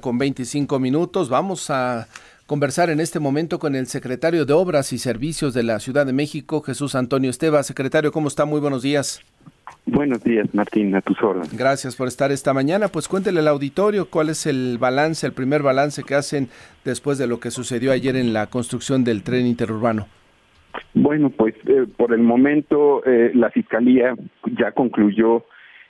con 25 minutos. Vamos a conversar en este momento con el secretario de Obras y Servicios de la Ciudad de México, Jesús Antonio Esteva. Secretario, ¿cómo está? Muy buenos días. Buenos días, Martín, a tus órdenes. Gracias por estar esta mañana. Pues cuéntele al auditorio cuál es el balance, el primer balance que hacen después de lo que sucedió ayer en la construcción del tren interurbano. Bueno, pues eh, por el momento eh, la Fiscalía ya concluyó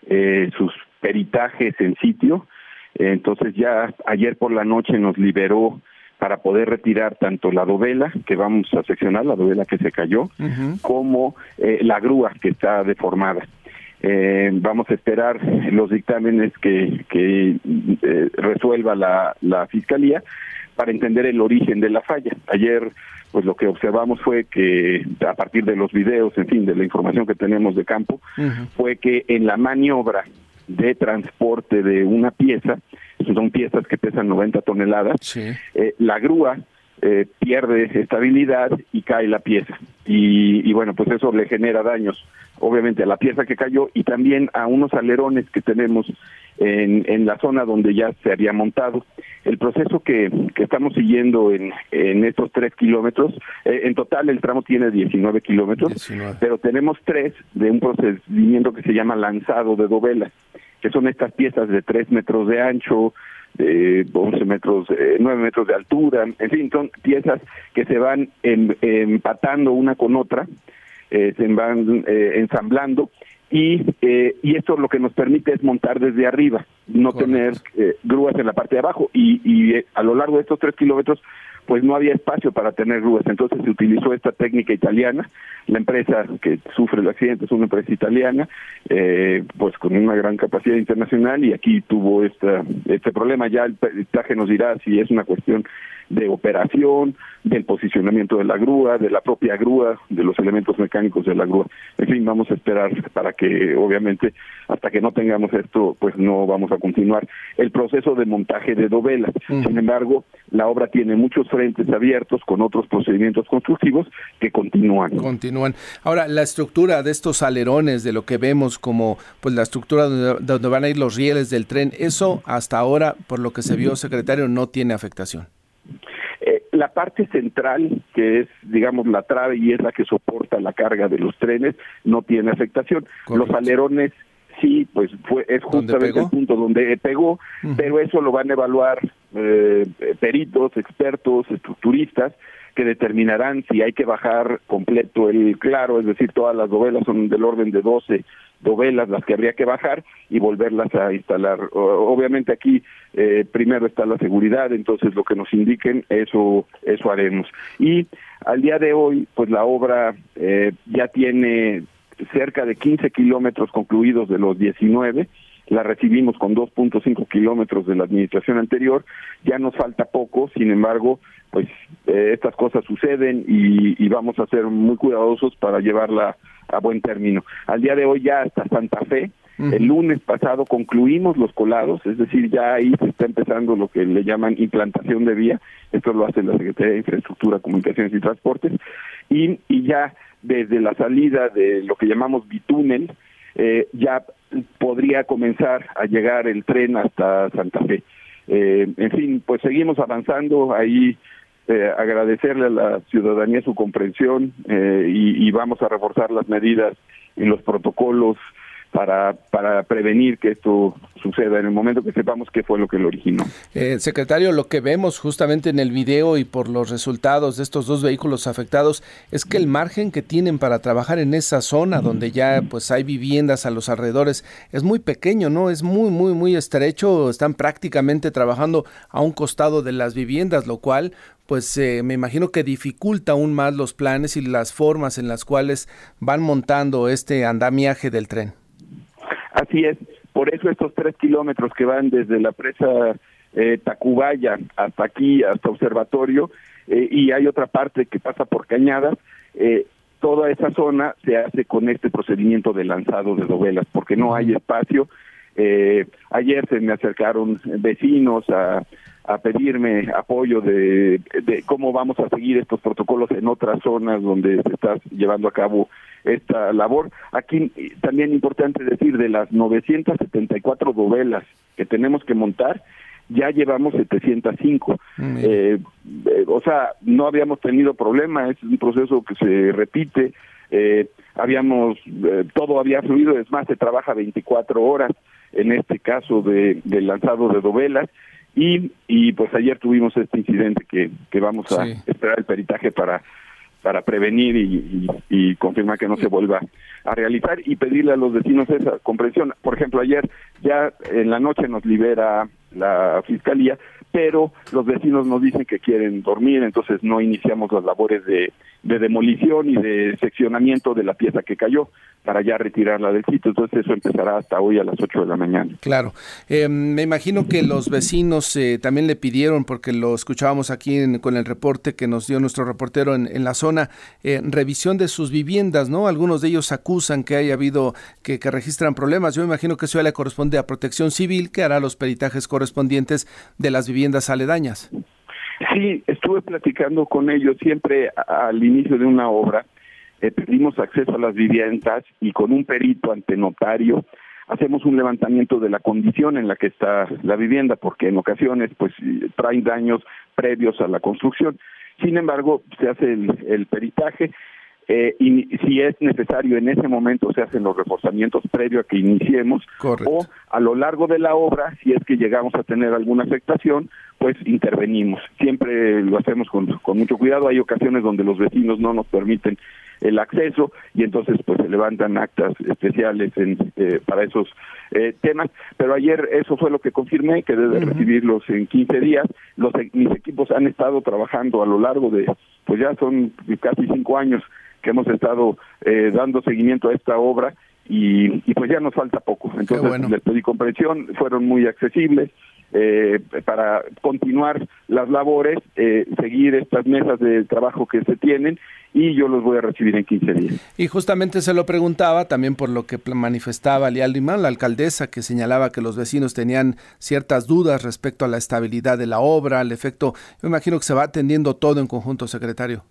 eh, sus peritajes en sitio entonces ya ayer por la noche nos liberó para poder retirar tanto la dovela que vamos a seccionar, la dovela que se cayó, como eh, la grúa que está deformada. Eh, vamos a esperar los dictámenes que, que eh, resuelva la, la fiscalía para entender el origen de la falla. Ayer, pues lo que observamos fue que a partir de los videos, en fin, de la información que tenemos de campo, fue que en la maniobra de transporte de una pieza, son piezas que pesan 90 toneladas, eh, la grúa eh, pierde estabilidad y cae la pieza. Y, bueno, pues eso le genera daños, obviamente, a la pieza que cayó y también a unos alerones que tenemos en, en la zona donde ya se había montado. El proceso que, que estamos siguiendo en, en estos tres kilómetros, eh, en total el tramo tiene 19 kilómetros, pero tenemos tres de un procedimiento que se llama lanzado de dovela que son estas piezas de 3 metros de ancho, de 11 metros, eh, 9 metros de altura, en fin, son piezas que se van empatando una con otra, eh, se van eh, ensamblando y, eh, y esto lo que nos permite es montar desde arriba, no tener eh, grúas en la parte de abajo. Y, y eh, a lo largo de estos tres kilómetros pues no había espacio para tener grúas, entonces se utilizó esta técnica italiana, la empresa que sufre el accidente es una empresa italiana, eh, pues con una gran capacidad internacional. Y aquí tuvo esta, este problema, ya el traje nos dirá si es una cuestión de operación, del posicionamiento de la grúa, de la propia grúa, de los elementos mecánicos de la grúa. En fin, vamos a esperar para que, obviamente, hasta que no tengamos esto, pues no vamos a continuar el proceso de montaje de dovelas. Sin embargo, la obra tiene muchos frentes abiertos con otros procedimientos constructivos que continúan. Continúan. Ahora, la estructura de estos alerones, de lo que vemos como pues la estructura donde, donde van a ir los rieles del tren, eso hasta ahora, por lo que se vio, secretario, no tiene afectación. La parte central, que es, digamos, la trave y es la que soporta la carga de los trenes, no tiene afectación. Correcto. Los alerones sí, pues fue es justamente el punto donde pegó, uh -huh. pero eso lo van a evaluar eh, peritos, expertos, estructuristas, que determinarán si hay que bajar completo el claro, es decir, todas las dovelas son del orden de 12 dovelas las que habría que bajar y volverlas a instalar. Obviamente aquí eh, primero está la seguridad, entonces lo que nos indiquen, eso, eso haremos. Y al día de hoy, pues la obra eh, ya tiene cerca de 15 kilómetros concluidos de los 19, la recibimos con 2.5 kilómetros de la administración anterior, ya nos falta poco, sin embargo, pues eh, estas cosas suceden y, y, vamos a ser muy cuidadosos para llevarla a buen término. Al día de hoy ya hasta Santa Fe, el lunes pasado concluimos los colados, es decir, ya ahí se está empezando lo que le llaman implantación de vía, esto lo hace la Secretaría de Infraestructura, Comunicaciones y Transportes, y, y ya desde la salida de lo que llamamos bitúnel, eh, ya podría comenzar a llegar el tren hasta Santa Fe. Eh, en fin, pues seguimos avanzando ahí. Eh, agradecerle a la ciudadanía su comprensión eh, y, y, vamos a reforzar las medidas y los protocolos para, para prevenir que esto suceda en el momento que sepamos qué fue lo que lo originó. Eh, secretario, lo que vemos justamente en el video y por los resultados de estos dos vehículos afectados es que el margen que tienen para trabajar en esa zona donde ya pues hay viviendas a los alrededores es muy pequeño, ¿no? Es muy, muy, muy estrecho, están prácticamente trabajando a un costado de las viviendas, lo cual pues eh, me imagino que dificulta aún más los planes y las formas en las cuales van montando este andamiaje del tren. Así es, por eso estos tres kilómetros que van desde la presa eh, Tacubaya hasta aquí, hasta Observatorio, eh, y hay otra parte que pasa por Cañadas, eh, toda esa zona se hace con este procedimiento de lanzado de dovelas, porque no hay espacio. Eh, ayer se me acercaron vecinos a, a pedirme apoyo de, de, cómo vamos a seguir estos protocolos en otras zonas donde se está llevando a cabo esta labor. Aquí también importante decir de las 974 dovelas que tenemos que montar, ya llevamos 705. Eh, eh, o sea, no habíamos tenido problema, es un proceso que se repite. Eh, habíamos, eh, todo había fluido, es más, se trabaja 24 horas en este caso de, del lanzado de dovelas. Y, y pues ayer tuvimos este incidente que, que vamos a esperar el peritaje para para prevenir y, confirmar que no se vuelva a realizar y pedirle a los vecinos esa comprensión. Por ejemplo, ayer ya en la noche nos libera la fiscalía, pero los vecinos nos dicen que quieren dormir, entonces no iniciamos las labores de, de demolición y de seccionamiento de la pieza que cayó para ya retirarla del sitio. Entonces eso empezará hasta hoy a las 8 de la mañana. Claro. Eh, me imagino que los vecinos eh, también le pidieron, porque lo escuchábamos aquí con el reporte que nos dio nuestro reportero en, en la zona, eh, revisión de sus viviendas, ¿no? Algunos de ellos acusan que haya habido, que, que registran problemas. Yo me imagino que eso ya le corresponde a Protección Civil, que hará los peritajes correspondientes de las viviendas aledañas. Sí, estuve platicando con ellos siempre al inicio de una obra. Eh, pedimos acceso a las viviendas y con un perito ante notario hacemos un levantamiento de la condición en la que está la vivienda, porque en ocasiones pues traen daños previos a la construcción. Sin embargo, se hace el peritaje eh, y si es necesario en ese momento se hacen los reforzamientos previo a que iniciemos o a lo largo de la obra si es que llegamos a tener alguna afectación pues intervenimos. Siempre lo hacemos con, con mucho cuidado. Hay ocasiones donde los vecinos no nos permiten el acceso y entonces pues se levantan actas especiales en, eh, para esos eh, temas. Pero ayer eso fue lo que confirmé que debe recibirlos en 15 días. Los mis equipos han estado trabajando a lo largo de pues ya son casi cinco años que hemos estado eh, dando seguimiento a esta obra y, pues ya nos falta poco. Entonces les pedí comprensión, fueron muy accesibles eh, para continuar las labores, eh, seguir estas mesas de trabajo que se tienen y yo los voy a recibir en 15 días. Y justamente se lo preguntaba también por lo que manifestaba Lial Imán, la alcaldesa, que señalaba que los vecinos tenían ciertas dudas respecto a la estabilidad de la obra, al efecto, me imagino que se va atendiendo todo en conjunto, secretario.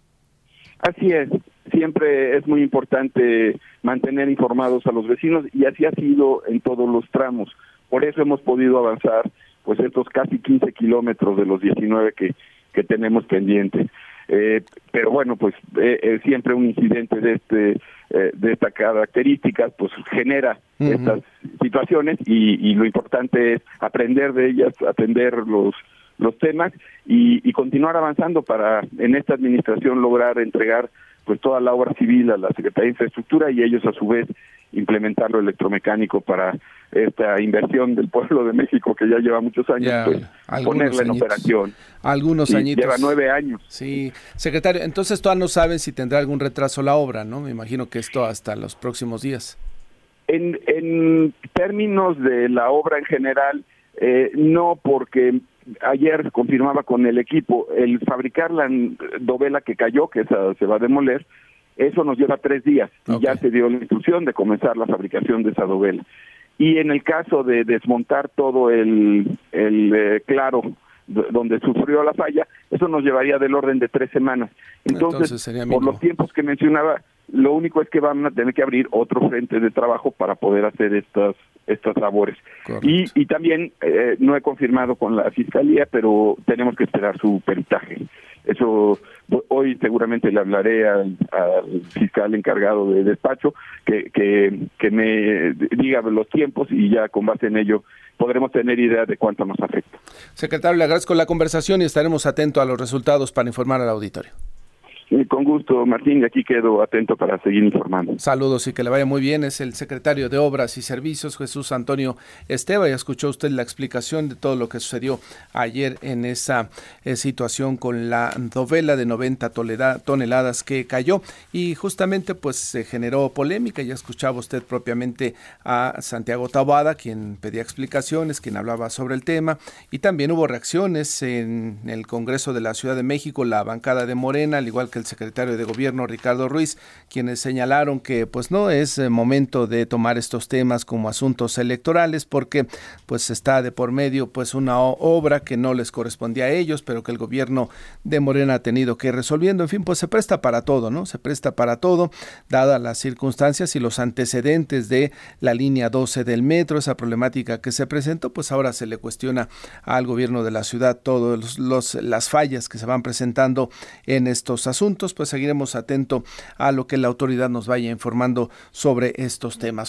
Así es, siempre es muy importante mantener informados a los vecinos y así ha sido en todos los tramos. Por eso hemos podido avanzar pues estos casi 15 kilómetros de los 19 que, que tenemos pendientes. Eh, pero bueno, pues eh, siempre un incidente de este eh, de esta característica pues genera estas situaciones y, y lo importante es aprender de ellas, atender los los temas y, y continuar avanzando para en esta administración lograr entregar pues toda la obra civil a la Secretaría de Infraestructura y ellos a su vez implementar lo electromecánico para esta inversión del pueblo de México que ya lleva muchos años, pues, ponerla en operación. Algunos añitos. Lleva nueve años. Sí, secretario, entonces todavía no saben si tendrá algún retraso la obra, ¿no? Me imagino que esto hasta los próximos días. En, en términos de la obra en general, eh, no, porque ayer confirmaba con el equipo, el fabricar la dovela que cayó, que esa se va a demoler, eso nos lleva tres días y ya se dio la instrucción de comenzar la fabricación de esa dovela. Y en el caso de desmontar todo el, el eh, claro donde sufrió la falla, eso nos llevaría del orden de tres semanas. Entonces, por los tiempos que mencionaba, lo único es que van a tener que abrir otro frente de trabajo para poder hacer estas estas labores. Y, y también eh, no he confirmado con la fiscalía, pero tenemos que esperar su peritaje. Eso hoy seguramente le hablaré al, fiscal encargado de despacho que, que, que me diga los tiempos y ya con base en ello podremos tener idea de cuánto nos afecta. Secretario, le agradezco la conversación y estaremos atentos a los resultados para informar al auditorio con gusto, Martín, y aquí quedo atento para seguir informando. Saludos y que le vaya muy bien. Es el secretario de Obras y Servicios, Jesús Antonio Esteba. Ya escuchó usted la explicación de todo lo que sucedió ayer en esa eh, situación con la dovela de 90 toneladas que cayó. Y justamente pues se generó polémica. Ya escuchaba usted propiamente a Santiago Tabada, quien pedía explicaciones, quien hablaba sobre el tema. Y también hubo reacciones en el Congreso de la Ciudad de México, la bancada de Morena, al igual que el secretario de Gobierno Ricardo Ruiz, quienes señalaron que pues no es eh, momento de tomar estos temas como asuntos electorales porque pues está de por medio pues una obra que no les correspondía a ellos, pero que el gobierno de Morena ha tenido que ir resolviendo. En fin, pues se presta para todo, ¿no? Se presta para todo, dadas las circunstancias y los antecedentes de la línea 12 del metro, esa problemática que se presentó, pues ahora se le cuestiona al gobierno de la ciudad todas los, las fallas que se van presentando en estos pues seguiremos atento a lo que la autoridad nos vaya informando sobre estos temas.